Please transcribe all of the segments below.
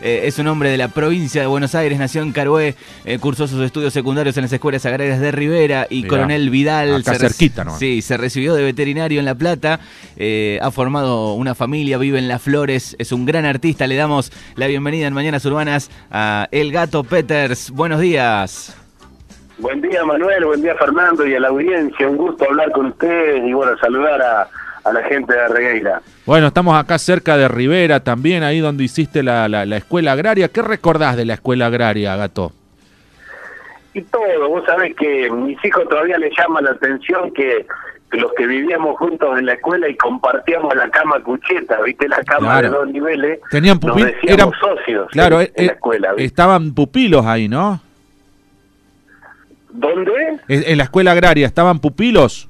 eh, es un hombre de la provincia de Buenos Aires, nació en Carué, eh, cursó sus estudios secundarios en las escuelas agrarias de Rivera y Mirá, Coronel Vidal. acá se cerquita, ¿no? Sí, se recibió de veterinario en La Plata, eh, ha formado una familia, vive en Las Flores, es un gran artista. Le damos la bienvenida en Mañanas Urbanas a El Gato Peters. Buenos días. Buen día Manuel, buen día Fernando y a la audiencia, un gusto hablar con ustedes y bueno, saludar a, a la gente de Regueira. Bueno, estamos acá cerca de Rivera, también ahí donde hiciste la, la- la escuela agraria. ¿Qué recordás de la escuela agraria, Gato? Y todo, vos sabés que mis hijos todavía les llama la atención que, los que vivíamos juntos en la escuela y compartíamos la cama cucheta, viste la cama Claro. de dos niveles, Tenían pupilos, decíamos socios claro, en, eh, en la eh, escuela. ¿viste? estaban pupilos ahí, ¿no? ¿Dónde? En en la escuela agraria estaban pupilos.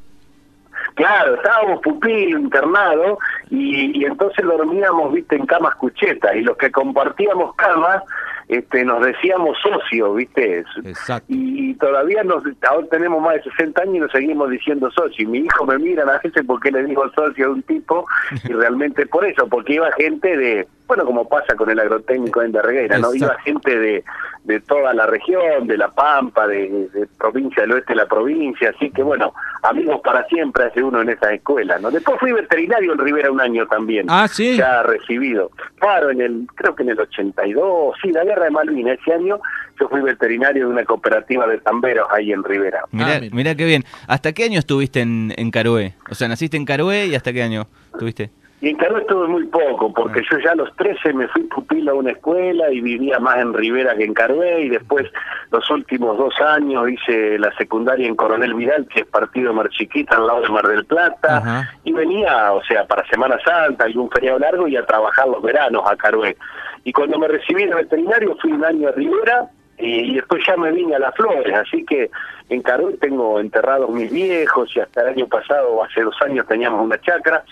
Claro, estábamos pupilo, internado, y, y entonces dormíamos, viste, en camas cuchetas, y los que compartíamos camas, este, nos decíamos socios, viste, Exacto. y todavía nos, ahora tenemos más de 60 años y nos seguimos diciendo socio, y mi hijo me mira a veces porque le digo socio a un tipo, y realmente por eso, porque iba gente de, bueno, como pasa con el agrotécnico en Reguera, ¿no? Iba gente de, de toda la región, de La Pampa, de, de provincia del oeste de la provincia, así que bueno, amigos para siempre hace uno en esa escuela, ¿no? Después fui veterinario en Rivera un año también. Ah, sí. Ya recibido. Claro, en el, creo que en el 82, sí, la guerra de Malvinas, ese año yo fui veterinario de una cooperativa de tamberos ahí en Rivera. Mirá, Ah, mira. mirá qué bien. ¿Hasta qué año estuviste en, en Carué? O sea, naciste en Carué y hasta qué año estuviste? Y en Caró estuve muy poco, porque yo ya a los 13 me fui pupilo a una escuela y vivía más en Rivera que en Carué, y después los últimos dos años hice la secundaria en Coronel Vidal, que es partido Mar Chiquita, al lado de Mar del Plata, y venía, o sea, para Semana Santa, algún feriado largo, y a trabajar los veranos a Carué. Y cuando me recibí de veterinario fui un año a Rivera, y, y después ya me vine a Las Flores, así que en Carué tengo enterrados mis viejos y hasta el año pasado, hace dos años, teníamos una chacra,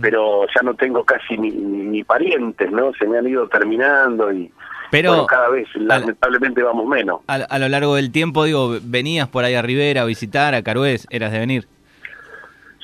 pero ya no tengo casi ni, ni- ni parientes, ¿no? Se me han ido terminando y Pero- bueno, cada vez lamentablemente vamos menos. A, a lo largo del tiempo, digo, venías por ahí a Rivera a visitar, a Carué, eras de venir.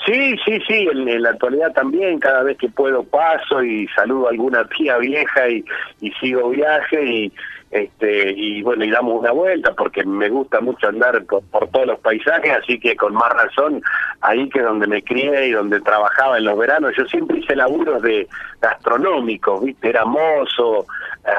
Sí, sí, sí, en, en la actualidad también, cada vez que puedo paso y saludo a alguna tía vieja y, y sigo viaje y este y bueno, y damos una vuelta porque me gusta mucho andar por, por todos los paisajes, así que con más razón, ahí que donde me crié y donde trabajaba en los veranos, yo siempre hice laburos de gastronómicos, ¿viste? Era mozo,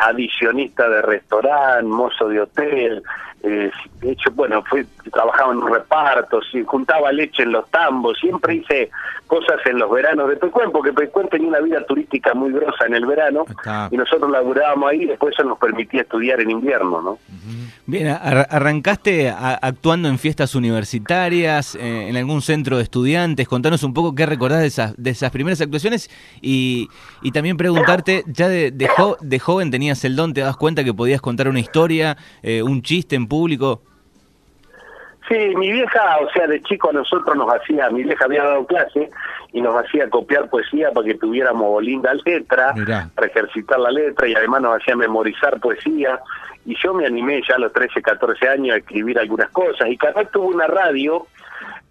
adicionista de restaurante, mozo de hotel, eh, de hecho, bueno, fui, trabajaba en repartos, y juntaba leche en los tambos, siempre hice cosas en los veranos de Pecuén, porque Pecuén tenía una vida turística muy grosa en el verano, Está. y nosotros laburábamos ahí, y después eso nos permitía estudiar en invierno, ¿no? Bien, ar- arrancaste actuando en fiestas universitarias, eh, en algún centro de estudiantes. Contanos un poco qué recordás de esas, de esas primeras actuaciones y, y también preguntarte, ya de, de joven tenías el don, te das cuenta que podías contar una historia, eh, un chiste en público. Sí, mi vieja, o sea, de chico a nosotros nos hacía, mi vieja había dado clase y nos hacía copiar poesía para que tuviéramos linda letra, Mirá. para ejercitar la letra y además nos hacía memorizar poesía. Y yo me animé ya a los 13, 14 años a escribir algunas cosas. Y Carlos tuvo una radio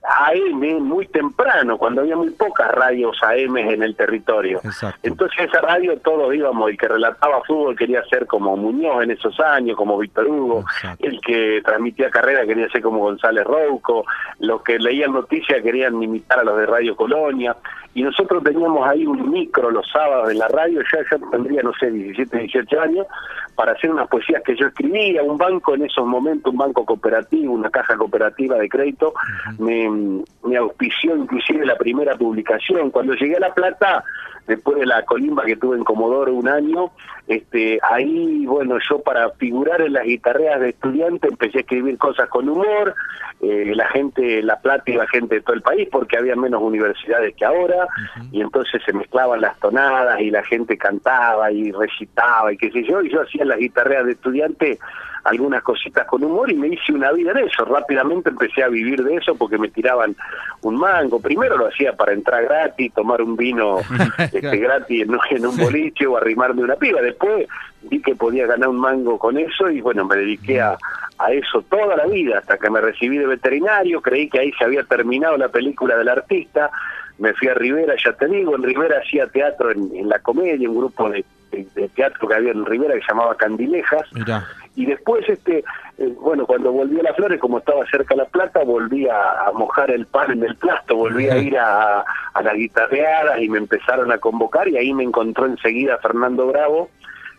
AM muy temprano, cuando había muy pocas radios AM en el territorio. Exacto. Entonces esa radio todos íbamos, el que relataba fútbol quería ser como Muñoz en esos años, como Víctor Hugo, Exacto. el que transmitía carrera quería ser como González Rouco, los que leían noticias querían imitar a los de Radio Colonia, y nosotros teníamos ahí un micro los sábados en la radio, ya tendría, no sé, 17, 18 años, para hacer unas poesías que yo escribía, un banco en esos momentos, un banco cooperativo, una caja cooperativa de crédito, me, me auspició inclusive la primera publicación. Cuando llegué a La Plata, después de la colimba que tuve en Comodoro un año, este, ahí, bueno, yo para figurar en las guitarreas de estudiante empecé a escribir cosas con humor, eh, la gente, La Plata iba gente de todo el país porque había menos universidades que ahora, y entonces se mezclaban las tonadas y la gente cantaba y recitaba y qué sé yo, y yo hacía las guitarreas de estudiante algunas cositas con humor y me hice una vida en eso. Rápidamente empecé a vivir de eso porque me tiraban un mango. Primero lo hacía para entrar gratis, tomar un vino este, gratis en, en un boliche o arrimarme una piba. Después vi que podía ganar un mango con eso y bueno, me dediqué a, a eso toda la vida hasta que me recibí de veterinario. Creí que ahí se había terminado la película del artista. Me fui a Rivera, ya te digo, en Rivera hacía teatro en, en la comedia, un grupo de de, de teatro que había en Rivera que se llamaba Candilejas. Mirá. Y después, este eh, bueno, cuando volví a Las Flores, como estaba cerca La Plata, volví a, a mojar el pan en el plasto, volví a ir a, a las guitarreadas y me empezaron a convocar y ahí me encontró enseguida Fernando Bravo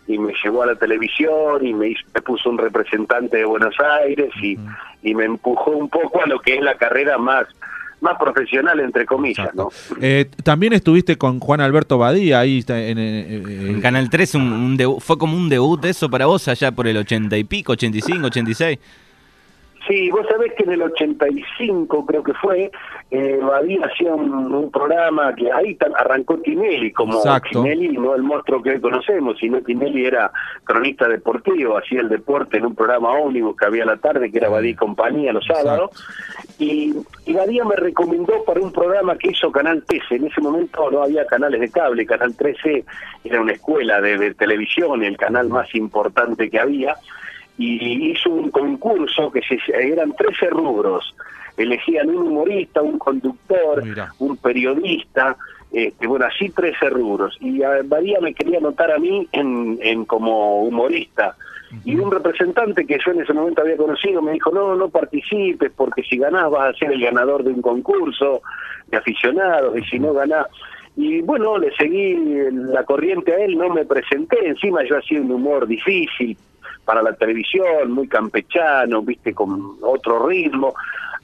y me llevó a la televisión y me, hizo- me puso un representante de Buenos Aires y, y me empujó un poco a lo que es la carrera más más profesional entre comillas, Exacto. ¿no? Eh, también estuviste con Juan Alberto Badía ahí está en, eh, En Canal 3 un, un debu- fue como un debut eso para vos allá por el 80 y pico, 85, 86. Sí, vos sabés que en el 85 creo que fue, eh, Badía hacía un, un programa que ahí arrancó Tinelli, como Exacto. Tinelli no el monstruo que hoy conocemos, sino Tinelli era cronista deportivo, hacía el deporte en un programa ómnibus que había a la tarde, que era Badía y compañía los sábados, y, y Badía me recomendó para un programa que hizo Canal 13, en ese momento no había canales de cable, Canal 13 era una escuela de, de televisión, el canal más importante que había, y hizo un concurso que se, eran 13 rubros. Elegían un humorista, un conductor, Mira. un periodista, este, bueno, así 13 rubros. Y a Badía me quería anotar a mí en, en como humorista. Y un representante que yo en ese momento había conocido me dijo, no, no participes porque si ganás vas a ser el ganador de un concurso de aficionados y si no ganás... Y bueno, le seguí la corriente a él, no me presenté, encima yo hacía un humor difícil para la televisión, muy campechano, viste, con otro ritmo.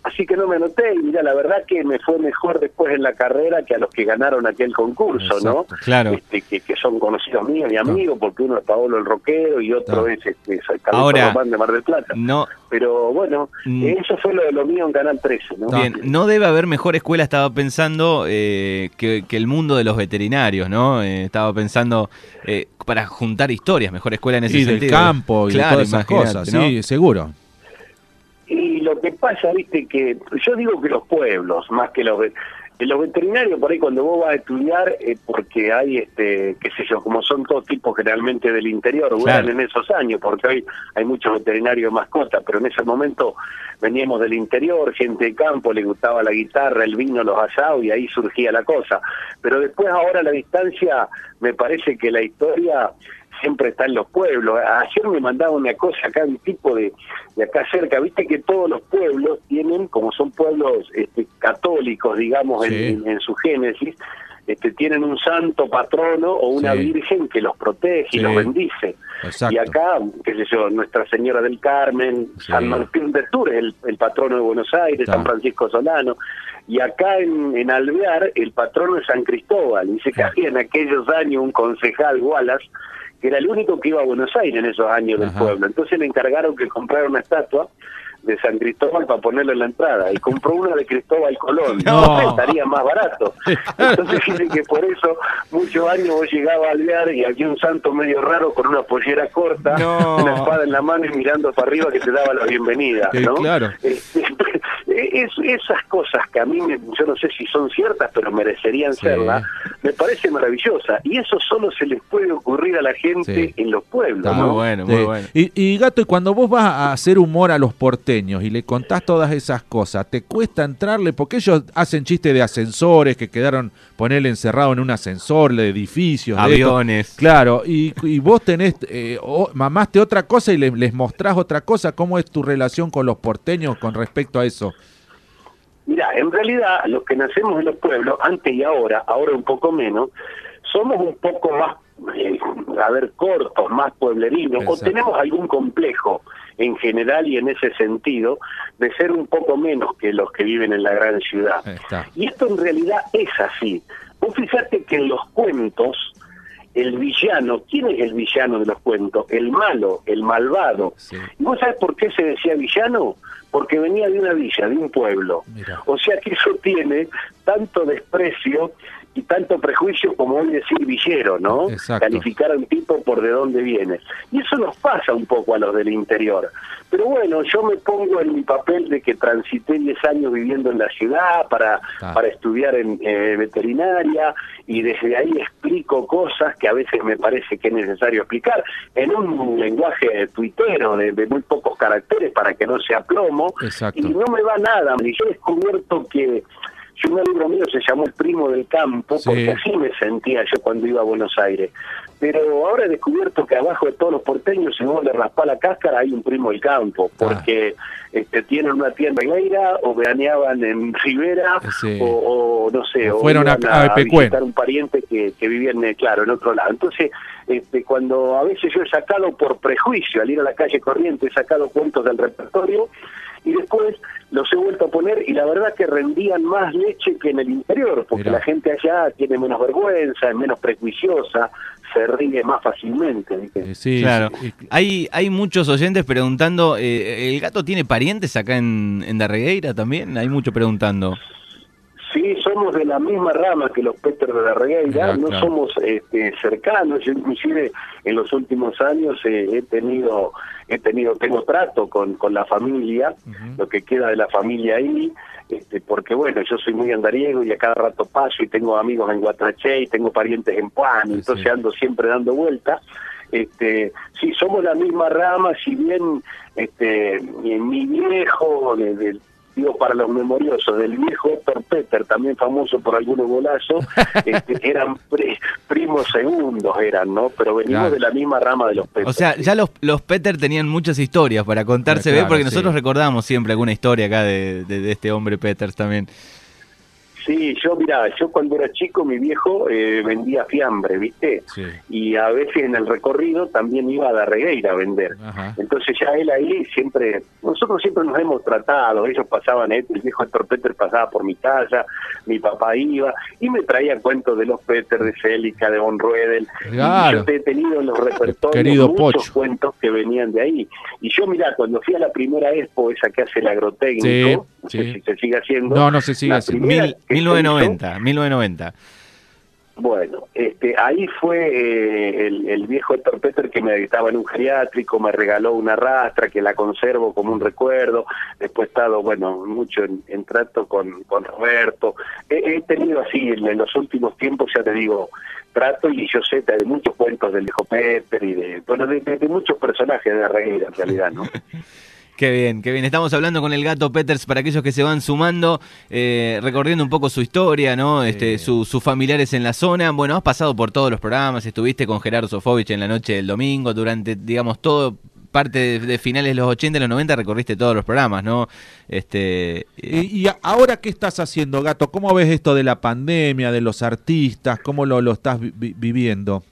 Así que no me anoté y mira, la verdad que me fue mejor después en la carrera que a los que ganaron aquel concurso, ¿no? Claro. Este, que, que son conocidos míos y amigos, porque uno es Paolo el Roquero y otro es este, Ahora- Román de Mar del Plata. No, Pero bueno, Mm. eso fue lo de lo mío en Canal 13, ¿no? Bien, no debe haber mejor escuela, estaba pensando, eh, que, que el mundo de los veterinarios, ¿no? Eh, estaba pensando eh, para juntar historias, mejor escuela en ese y del sentido. campo y de Claro, todas esas cosas, ¿no? sí, seguro. Y lo que pasa, viste, que yo digo que los pueblos, más que los... los veterinarios, por ahí cuando vos vas a estudiar, eh, porque hay, este qué sé yo, como son todos tipos generalmente del interior, Claro. en esos años, porque hoy hay muchos veterinarios de mascotas, pero en ese momento veníamos del interior, gente de campo, le gustaba la guitarra, el vino, los asados, y ahí surgía la cosa. Pero después ahora a la distancia, me parece que la historia siempre está en los pueblos. Ayer me mandaba una cosa acá, un tipo de, de acá cerca, viste que todos los pueblos tienen, como son pueblos este, católicos, digamos, Sí. en, en su génesis, este, tienen un santo patrono o una Sí. virgen que los protege y los bendice. Exacto. Y acá, qué sé yo, Nuestra Señora del Carmen. San Martín de Tours, el, el patrono de Buenos Aires, Está. San Francisco Solano. Y acá en, en Alvear, el patrono es San Cristóbal. Dice que Ah. había en aquellos años un concejal, Wallace, que era el único que iba a Buenos Aires en esos años del pueblo. Entonces le encargaron que comprara una estatua de San Cristóbal para ponerle en la entrada y compró una de Cristóbal Colón. No. Estaría más barato. Entonces dice que por eso muchos años vos llegabas a alvear y había un santo medio raro con una pollera corta, No. una espada en la mano y mirando para arriba que te daba la bienvenida. Eh, ¿no? claro. Este, es- esas cosas que a mí, me- yo no sé si son ciertas, pero merecerían Sí. serlas, me parece maravillosa. Y eso solo se les puede ocurrir a la gente Sí. en los pueblos. Está Muy ¿no? bueno, muy Sí. bueno. Y, y Gato, y cuando vos vas a hacer humor a los porteños y le contás todas esas cosas, ¿te cuesta entrarle? Porque ellos hacen chiste de ascensores que quedaron ponerle encerrado en un ascensor, de edificios, de. Aviones. Claro, y, y vos tenés, eh, mamaste otra cosa y le- les mostrás otra cosa. ¿Cómo es tu relación con los porteños con respecto a eso? Mira, en realidad los que nacemos en los pueblos, antes y ahora, ahora un poco menos, somos un poco más, eh, a ver, cortos, más pueblerinos, o tenemos algún complejo en general y en ese sentido de ser un poco menos que los que viven en la gran ciudad. Y esto en realidad es así. Vos fíjate que en los cuentos, el villano, ¿quién es el villano de los cuentos? El malo, el malvado. Sí. ¿Y vos sabés por qué se decía villano? Porque venía de una villa, de un pueblo. Mira. O sea que eso tiene tanto desprecio y tanto prejuicio como hoy decir villero, ¿no? Exacto. Calificar a un tipo por de dónde viene. Y eso nos pasa un poco a los del interior. Pero bueno, yo me pongo en mi papel de que transité 10 años viviendo en la ciudad para, Ah. para estudiar en eh, veterinaria y desde ahí explico cosas que a veces me parece que es necesario explicar en un lenguaje tuitero de, de muy pocos caracteres para que no sea plomo. Exacto. Y no me va nada. Y yo he descubierto que yo un libro mío se llamó El primo del campo, Sí. porque así me sentía yo cuando iba a Buenos Aires. Pero ahora he descubierto que abajo de todos los porteños, si vos le raspás la cáscara, hay un primo del campo, Ah. porque este, tienen una tienda en Eira, o veraneaban en Rivera, Sí. o, o no sé, O fueron a- iban a visitar un pariente que, que vivía, en, eh, claro, en otro lado. Entonces, este, cuando a veces yo he sacado por prejuicio, al ir a la calle corriente, he sacado cuentos del repertorio, y después los he vuelto a poner y la verdad que rendían más leche que en el interior, porque Mirá. la gente allá tiene menos vergüenza, es menos prejuiciosa, se ríe más fácilmente. ¿viste? Eh, sí, claro. Hay, hay muchos oyentes preguntando, eh, ¿el gato tiene parientes acá en, en Darregueira también? Hay mucho preguntando. Sí, somos de la misma rama que los Peter de la Regueira, no claro. somos este, cercanos, yo inclusive en los últimos años eh, he tenido, he tenido, tengo trato con, con la familia, lo que queda de la familia ahí, este, porque bueno, yo soy muy andariego y a cada rato paso y tengo amigos en Guatraché y tengo parientes en Puan, Sí, entonces sí. ando siempre dando vueltas. Este, sí, somos la misma rama, si bien este, mi, mi viejo, de- de- digo para los memoriosos, del viejo Héctor Peter, también famoso por algunos golazos, este, eran pri- primos segundos, eran, ¿no? Pero venimos Claro. de la misma rama de los Peter. O sea, sí. ya los, los Peter tenían muchas historias para contarse, Claro, ¿ves? Porque sí. nosotros recordamos siempre alguna historia acá de, de- de este hombre Peters también. Sí, yo, mira, yo cuando era chico, mi viejo eh, vendía fiambre, ¿viste? Sí. Y a veces en el recorrido también iba a Darregueira a vender. Ajá. Entonces ya él ahí siempre, nosotros siempre nos hemos tratado, ellos pasaban, eh, el viejo Héctor Peter pasaba por mi casa, mi papá iba y me traía cuentos de los Peter, de Célica, de Von Ruedel. Y Claro. yo te he tenido en los repertorios Querido muchos Pocho. cuentos que venían de ahí. Y yo, mira, cuando fui a la primera expo, esa que hace el agrotécnico, no sé sí. si se sigue haciendo. No, no se sigue haciendo. Mil- 1990, 1990. bueno, este, ahí fue eh, el, el viejo Héctor Peter que me estaba en un geriátrico, me regaló una rastra que la conservo como un recuerdo. Después he estado, bueno, mucho en, en trato con, con Roberto. He, he tenido así, en, en los últimos tiempos, ya te digo, trato y yo sé de muchos cuentos del viejo Peter y de, bueno, de, de- de muchos personajes de la reguera en realidad, ¿no? Qué bien, qué bien. Estamos hablando con el gato Peters para aquellos que se van sumando, eh, recorriendo un poco su historia, ¿no? Este, su- sus familiares en la zona. Bueno, has pasado por todos los programas, estuviste con Gerardo Sofovich en la noche del domingo, durante, digamos, todo parte de, de finales de los 80 y los 90 recorriste todos los programas, ¿no? Este, eh, Y, y ahora qué estás haciendo, Gato? ¿Cómo ves esto de la pandemia, de los artistas? ¿Cómo lo, lo estás vi- vi- viviendo?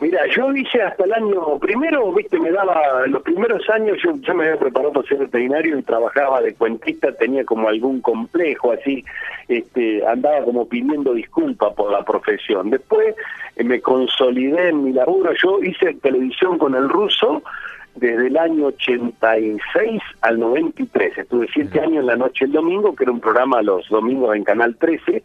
Mira, yo hice hasta el año primero, viste, me daba, los primeros años yo, yo me había preparado para ser veterinario y trabajaba de cuentista, tenía como algún complejo así, este, andaba como pidiendo disculpas por la profesión. Después eh, me consolidé en mi laburo, yo hice televisión con el ruso desde el año 86 al 93, estuve siete años en la noche el domingo, que era un programa los domingos en Canal 13,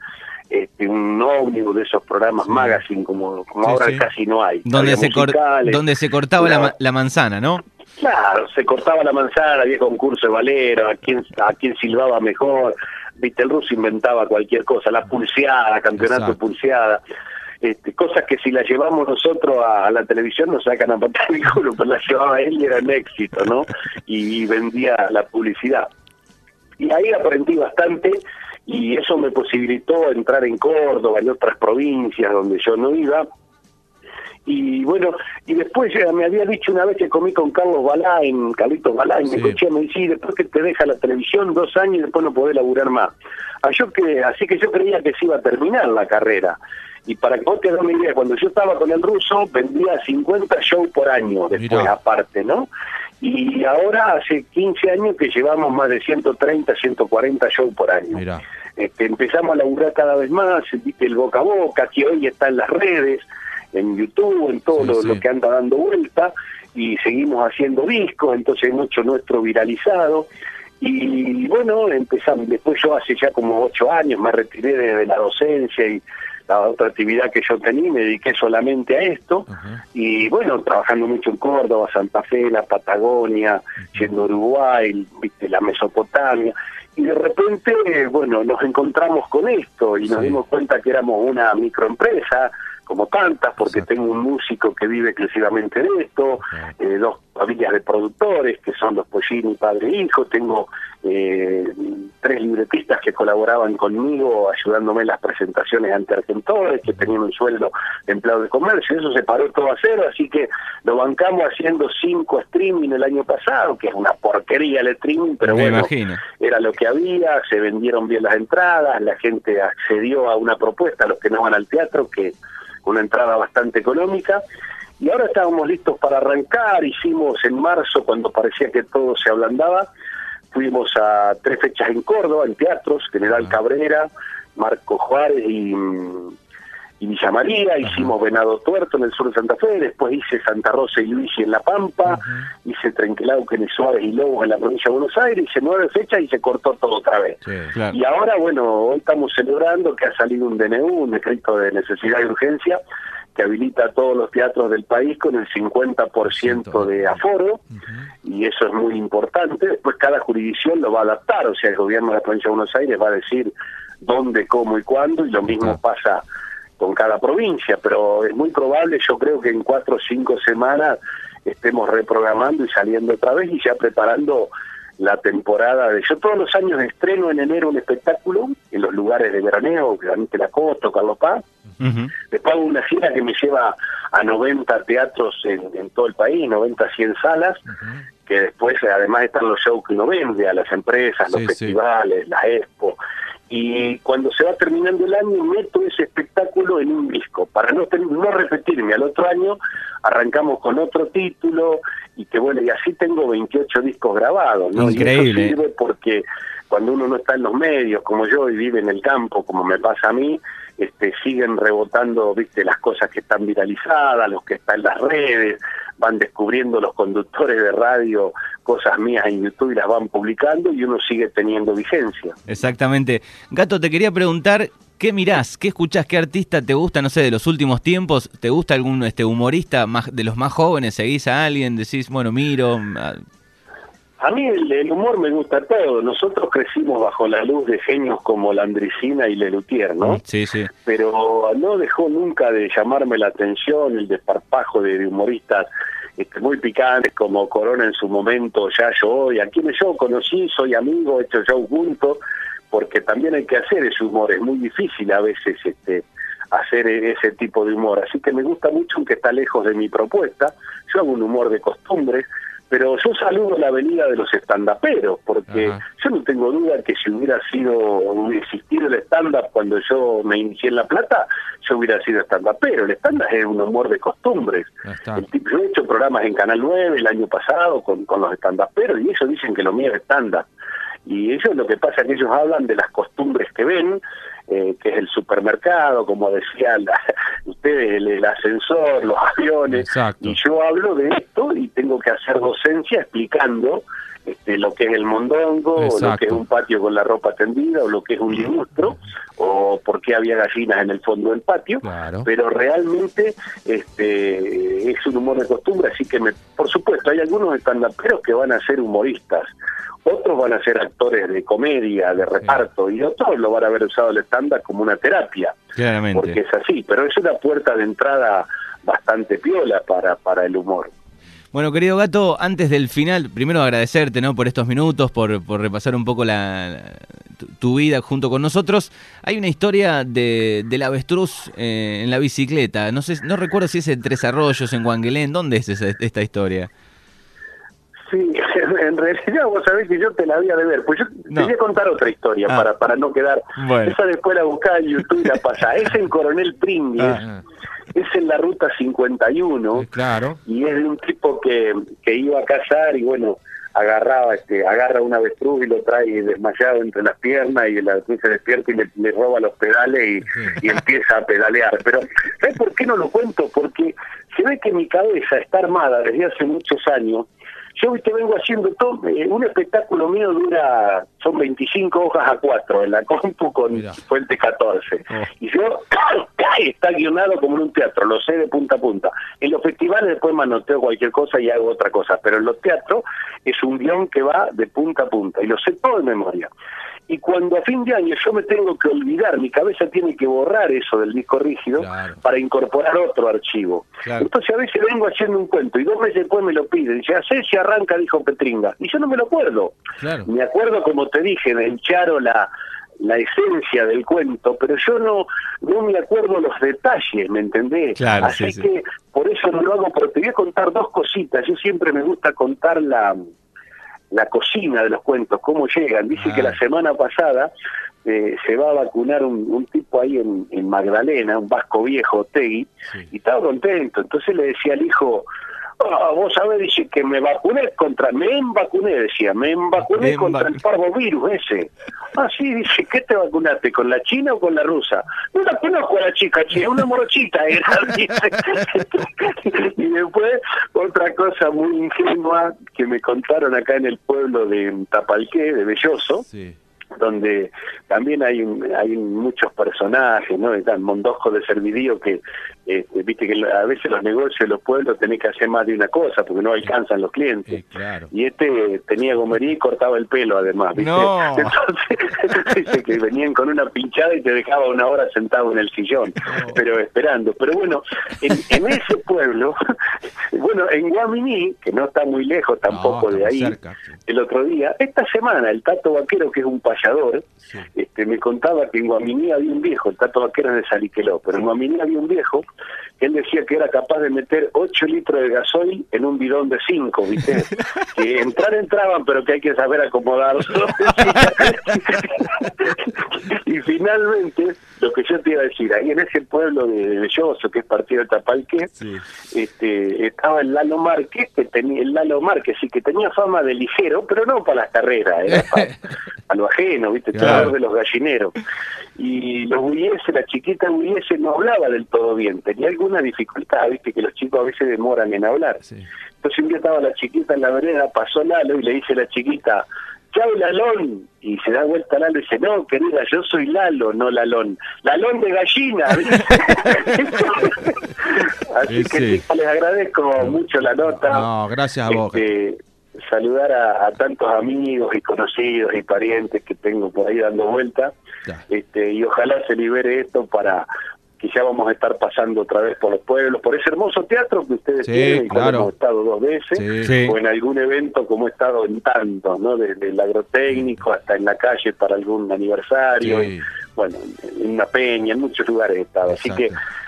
este, un ómnibus de esos programas magazine como, como Sí, ahora sí. casi no hay. donde, se cor- donde se cortaba la, una- la manzana, ¿no? Claro, se cortaba la manzana, había concurso de valero, a quién, a quién silbaba mejor, viste, el ruso inventaba cualquier cosa, la pulseada, campeonato Exacto. pulseada, este, cosas que si las llevamos nosotros a, a la televisión nos sacan a patar el culo, pero las llevaba él y era un éxito, ¿no? Y, vendía la publicidad. Y ahí aprendí bastante y eso me posibilitó entrar en Córdoba y otras provincias donde yo no iba. Y bueno, y después ya me había dicho una vez que comí con Carlos Balán, Carlitos Balán, Sí. me escuché, me decía, "Y después que te deja la televisión dos años y después no podés laburar más. Ah, yo que, así que yo creía que se iba a terminar la carrera. Y para que vos te hagas una idea, cuando yo estaba con el ruso, vendía 50 shows por año después, Mirá. aparte, ¿no? Y ahora hace 15 años que llevamos más de 130, 140 shows por año. Mirá. Este, empezamos a laburar cada vez más, el boca a boca, que hoy está en las redes, en YouTube, en todo Sí, lo, sí. lo que anda dando vuelta, y seguimos haciendo discos, entonces mucho nuestro viralizado. Y bueno, empezamos, después yo hace ya como ocho años me retiré de, la docencia y la otra actividad que yo tenía, me dediqué solamente a esto. Y bueno, trabajando mucho en Córdoba, Santa Fe, la Patagonia, yendo a Uruguay, viste, la Mesopotamia. Y de repente, bueno, nos encontramos con esto y nos dimos cuenta que éramos una microempresa, como tantas, porque Exacto. tengo un músico que vive exclusivamente de esto, eh, dos familias de productores, que son los Pollini, padre e hijo, tengo eh, tres libretistas que colaboraban conmigo ayudándome en las presentaciones ante Argentores, que tenían un sueldo de empleado de comercio, eso se paró todo a cero, así que lo bancamos haciendo cinco streaming el año pasado, que es una porquería el streaming, pero Me bueno, imagino. era lo que había, se vendieron bien las entradas, la gente accedió a una propuesta, los que no van al teatro, que una entrada bastante económica, y ahora estábamos listos para arrancar, hicimos en marzo, cuando parecía que todo se ablandaba, fuimos a tres fechas en Córdoba, en teatros, General Cabrera, Marco Juárez y, mm, y Villa María, hicimos Venado Tuerto en el sur de Santa Fe, después hice Santa Rosa y Luigi en La Pampa, hice Trenquelauquen y Suárez y Lobos en la provincia de Buenos Aires, hice nueve fechas y se cortó todo otra vez. Sí. Claro. Y ahora, bueno, hoy estamos celebrando que ha salido un DNU, un decreto de necesidad y urgencia, que habilita a todos los teatros del país con el 50% de aforo, y eso es muy importante. Después cada jurisdicción lo va a adaptar, o sea, el gobierno de la provincia de Buenos Aires va a decir dónde, cómo y cuándo, y lo mismo pasa con cada provincia, pero es muy probable, yo creo que en cuatro o cinco semanas estemos reprogramando y saliendo otra vez y ya preparando la temporada de... Yo todos los años estreno en enero un espectáculo en los lugares de veraneo, Granite La Costa, Carlos Paz. Después hago una gira que me lleva a 90 teatros en, en todo el país, 90, 100 salas, que después además están los shows que uno vende a las empresas, los Sí, sí. festivales, la expo. Y cuando se va terminando el año, meto ese espectáculo en un disco. Para no, no repetirme, al otro año arrancamos con otro título y que bueno, y así tengo 28 discos grabados. ¿no? Increíble. Y eso sirve porque cuando uno no está en los medios, como yo, y vive en el campo, como me pasa a mí, este, siguen rebotando, viste, las cosas que están viralizadas, los que están en las redes, van descubriendo los conductores de radio cosas mías en YouTube y las van publicando y uno sigue teniendo vigencia. Exactamente. Gato, te quería preguntar, ¿qué mirás? ¿Qué escuchás? ¿Qué artista te gusta, no sé, de los últimos tiempos? ¿Te gusta algún este humorista más de los más jóvenes? ¿Seguís a alguien? ¿Decís, bueno, miro? ah, A mí el, el humor me gusta todo. Nosotros crecimos bajo la luz de genios como Landricina y Lelutier, ¿no? Sí, sí. pero no dejó nunca de llamarme la atención el desparpajo de, de humoristas este, muy picantes como Corona en su momento, ya yo hoy, a quienes yo conocí, soy amigo, he hecho show juntos, porque también hay que hacer ese humor, es muy difícil a veces este hacer ese tipo de humor, así que me gusta mucho aunque está lejos de mi propuesta, yo hago un humor de costumbre, pero yo saludo la venida de los estandaperos, porque Ajá. yo no tengo duda que si hubiera sido, hubiera existido el stand-up cuando yo me inicié en La Plata, yo hubiera sido stand-upero. El stand-up es un humor de costumbres. El tipo- yo he hecho programas en Canal 9 el año pasado con, con los stand-uperos y ellos dicen que lo mío es stand-up. Y ellos lo que pasa es que ellos hablan de las costumbres que ven, eh, que es el supermercado, como decía la- ustedes, el, el ascensor, los aviones. Exacto. Y yo hablo de esto y tengo que hacer docencia explicando este, lo que es el mondongo, o lo que es un patio con la ropa tendida, o lo que es un linustro, o por qué había gallinas en el fondo del patio. Claro. Pero realmente este, es un humor de costumbre, así que, me, por supuesto, hay algunos estandaperos que van a ser humoristas, otros van a ser actores de comedia, de reparto, y otros lo van a haber usado el stand como una terapia porque Claramente. es así, pero es una puerta de entrada bastante piola para, para el humor. Bueno, querido Gato, antes del final, primero agradecerte ¿no? por estos minutos, por, por repasar un poco la, la- tu, tu vida junto con nosotros. Hay una historia de, del avestruz eh, en la bicicleta. No sé, no recuerdo si es en Tres Arroyos, en Guanguelén. ¿Dónde es esa- esta historia? Sí, en realidad vos sabés que yo te la había de ver, pues yo No. te voy a contar otra historia Ah. para, para no quedar... Bueno. Esa después la buscás en YouTube y la pasás. Es en Coronel Pringles, Ah, es en la ruta 51, eh, claro. y es de un tipo que, que iba a cazar y bueno, agarraba este agarra un avestruz y lo trae desmayado entre las piernas y el avestruz se despierta y le, le roba los pedales y, y empieza a pedalear. Pero ¿sabes por qué no lo cuento? Porque se ve que mi cabeza está armada desde hace muchos años. Yo viste vengo haciendo todo, eh, un espectáculo mío dura, son 25 hojas a 4 en la compu con Mirá. fuente 14. Oh. Y yo, está guionado como en un teatro, lo sé de punta a punta. En los festivales después manoteo cualquier cosa y hago otra cosa, pero en los teatros es un guion que va de punta a punta y lo sé todo de memoria. Y cuando a fin de año yo me tengo que olvidar, mi cabeza tiene que borrar eso del disco rígido Claro. para incorporar otro archivo. Claro. Entonces a veces vengo haciendo un cuento y dos meses después me lo piden. Dice, hace si arranca, dijo Petringa. Y yo no me lo acuerdo. Claro. Me acuerdo, como te dije, del Charo la, la esencia del cuento, pero yo no, no me acuerdo los detalles, ¿me entendés? Claro, Así sí, sí. que por eso no lo hago, pero te voy a contar dos cositas. Yo siempre me gusta contar la, la cocina de los cuentos, cómo llegan. Dice Ah. que la semana pasada eh, se va a vacunar un, un tipo ahí en, en Magdalena, un vasco viejo, Tegui, Sí. y estaba contento. Entonces le decía al hijo, "Ah, vos sabés, dice que me vacuné contra, me vacuné, decía, me vacuné Me contra embac- el parvovirus ese. Ah, sí, dice, ¿qué te vacunaste? ¿Con la china o con la rusa? No la conozco a la chica, che, una morochita era, dice. y después, otra cosa muy ingenua que me contaron acá en el pueblo de Tapalqué, de Belloso, Sí. donde también hay un- hay muchos personajes, ¿no? Está Mondosco de Servidío que, este, viste que a veces los negocios de los pueblos tenés que hacer más de una cosa porque no alcanzan los clientes. Claro. Y este tenía gomería y cortaba el pelo además, ¿viste? No. Entonces, dice que venían con una pinchada y te dejaba una hora sentado en el sillón, pero esperando. Pero bueno, en, en ese pueblo, bueno, en Guaminí, que no está muy lejos tampoco No, de ahí, estamos cerca, sí. el otro día, esta semana, el Tato Vaquero, que es un payador, Sí. este, me contaba que en Guaminí había un viejo, el Tato Vaquero es de Saliqueló, pero en Guaminí había un viejo él decía que era capaz de meter 8 litros de gasoil en un bidón de 5, ¿viste? que entrar entraban, pero que hay que saber acomodarlo. y finalmente, lo que yo te iba a decir, ahí en ese pueblo de Belloso, que es partido de Tapalqué, Sí. este, estaba el Lalo Márquez, que tenía el Lalo Márquez, sí que tenía fama de ligero, pero no para las carreras, era para, a lo ajeno, ¿viste? Claro. De los gallineros. Y los bulleses, la chiquita bullese no hablaba del todo bien, tenía alguna dificultad, ¿viste? Que los chicos a veces demoran en hablar. Sí. Entonces un día estaba la chiquita en la vereda, pasó Lalo y le dice a la chiquita, chao Lalón, y se da vuelta Lalo y dice, no querida, yo soy Lalo, no Lalón, Lalón de gallina. Así Sí, que sí. chicos, les agradezco mucho la nota. No, gracias a vos. Este, saludar a, a tantos amigos y conocidos y parientes que tengo por ahí dando vuelta Ya. este, y ojalá se libere esto para que ya vamos a estar pasando otra vez por los pueblos, por ese hermoso teatro que ustedes Sí, tienen, y como claro. hemos estado dos veces, Sí. Sí. o en algún evento como he estado en tantos, ¿no? Desde el agrotécnico hasta en la calle para algún aniversario, Sí. y, bueno, en una peña, en muchos lugares he estado. Así que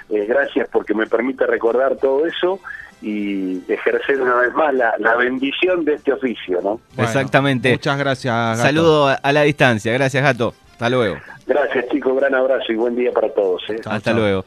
eh, gracias porque me permite recordar todo eso y ejercer una vez más la, la bendición de este oficio, ¿no? Bueno, Exactamente. Muchas gracias. Gato. Saludo a, a la distancia. Gracias, Gato. Hasta luego. Gracias chicos, gran abrazo y buen día para todos. ¿eh? Hasta luego.